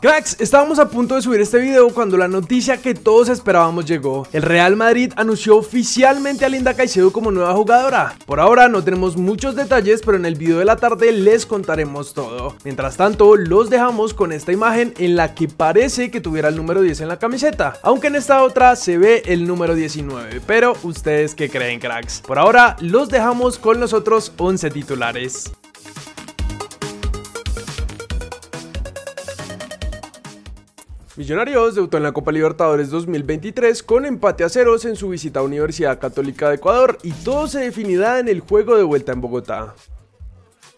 Cracks, estábamos a punto de subir este video cuando la noticia que todos esperábamos llegó. El Real Madrid anunció oficialmente a Linda Caicedo como nueva jugadora. Por ahora no tenemos muchos detalles, pero en el video de la tarde les contaremos todo. Mientras tanto, los dejamos con esta imagen en la que parece que tuviera el número 10 en la camiseta, aunque en esta otra se ve el número 19. Pero, ¿ustedes qué creen, cracks? Por ahora, los dejamos con los otros 11 titulares. Millonarios debutó en la Copa Libertadores 2023 con empate a ceros en su visita a Universidad Católica de Ecuador y todo se definirá en el juego de vuelta en Bogotá.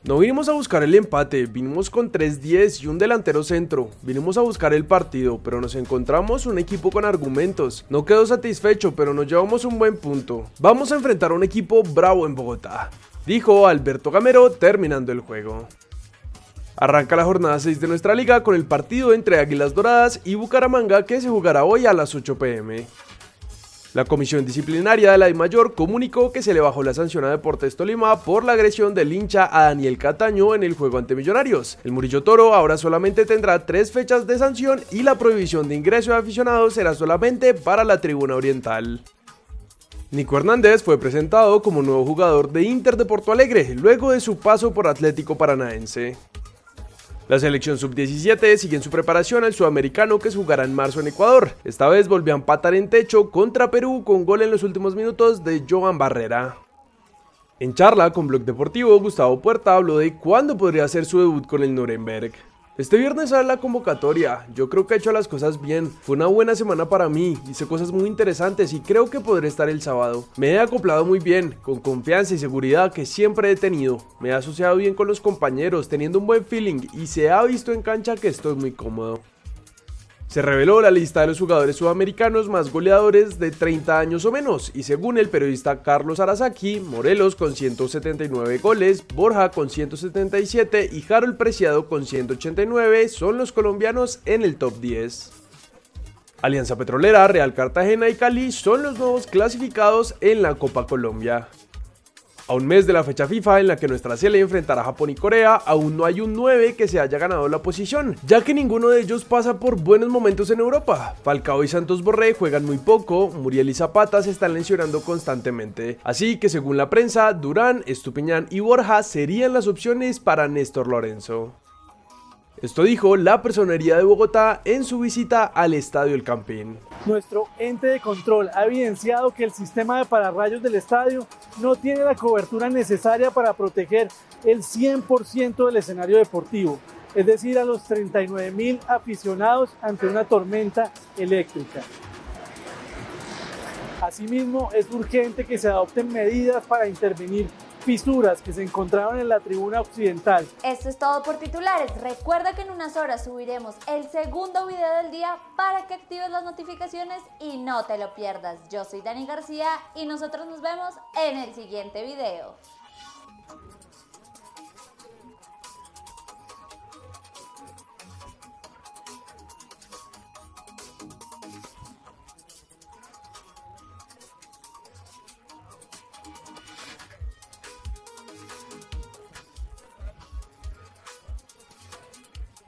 No vinimos a buscar el empate, vinimos con 3-10 y un delantero centro. Vinimos a buscar el partido, pero nos encontramos un equipo con argumentos. No quedó satisfecho, pero nos llevamos un buen punto. Vamos a enfrentar a un equipo bravo en Bogotá, dijo Alberto Gamero terminando el juego. Arranca la jornada 6 de nuestra liga con el partido entre Águilas Doradas y Bucaramanga que se jugará hoy a las 8 pm. La comisión disciplinaria de la Mayor comunicó que se le bajó la sanción a Deportes Tolima por la agresión del hincha a Daniel Cataño en el juego ante Millonarios. El Murillo Toro ahora solamente tendrá tres fechas de sanción y la prohibición de ingreso de aficionados será solamente para la tribuna oriental. Nico Hernández fue presentado como nuevo jugador de Inter de Porto Alegre luego de su paso por Atlético Paranaense. La selección sub-17 sigue en su preparación al sudamericano que se jugará en marzo en Ecuador. Esta vez volvió a empatar en techo contra Perú con gol en los últimos minutos de Joan Barrera. En charla con Blog Deportivo, Gustavo Puerta habló de cuándo podría hacer su debut con el Nuremberg. Este viernes sale la convocatoria, yo creo que ha hecho las cosas bien, fue una buena semana para mí, hice cosas muy interesantes y creo que podré estar el sábado. Me he acoplado muy bien, con confianza y seguridad que siempre he tenido, me he asociado bien con los compañeros, teniendo un buen feeling y se ha visto en cancha que estoy muy cómodo. Se reveló la lista de los jugadores sudamericanos más goleadores de 30 años o menos, y según el periodista Carlos Arasaki, Morelos con 179 goles, Borja con 177 y Harold Preciado con 189 son los colombianos en el top 10. Alianza Petrolera, Real Cartagena y Cali son los nuevos clasificados en la Copa Colombia. A un mes de la fecha FIFA en la que nuestra serie enfrentará a Japón y Corea, aún no hay un 9 que se haya ganado la posición, ya que ninguno de ellos pasa por buenos momentos en Europa. Falcao y Santos Borré juegan muy poco, Muriel y Zapata se están lesionando constantemente, así que según la prensa, Durán, Estupiñán y Borja serían las opciones para Néstor Lorenzo. Esto dijo la Personería de Bogotá en su visita al Estadio El Campín. Nuestro ente de control ha evidenciado que el sistema de pararrayos del estadio no tiene la cobertura necesaria para proteger el 100% del escenario deportivo, es decir, a los 39 mil aficionados ante una tormenta eléctrica. Asimismo, es urgente que se adopten medidas para intervenir fisuras que se encontraron en la tribuna occidental. Esto es todo por titulares. Recuerda que en unas horas subiremos el segundo video del día para que actives las notificaciones y no te lo pierdas. Yo soy Dani García y nosotros nos vemos en el siguiente video.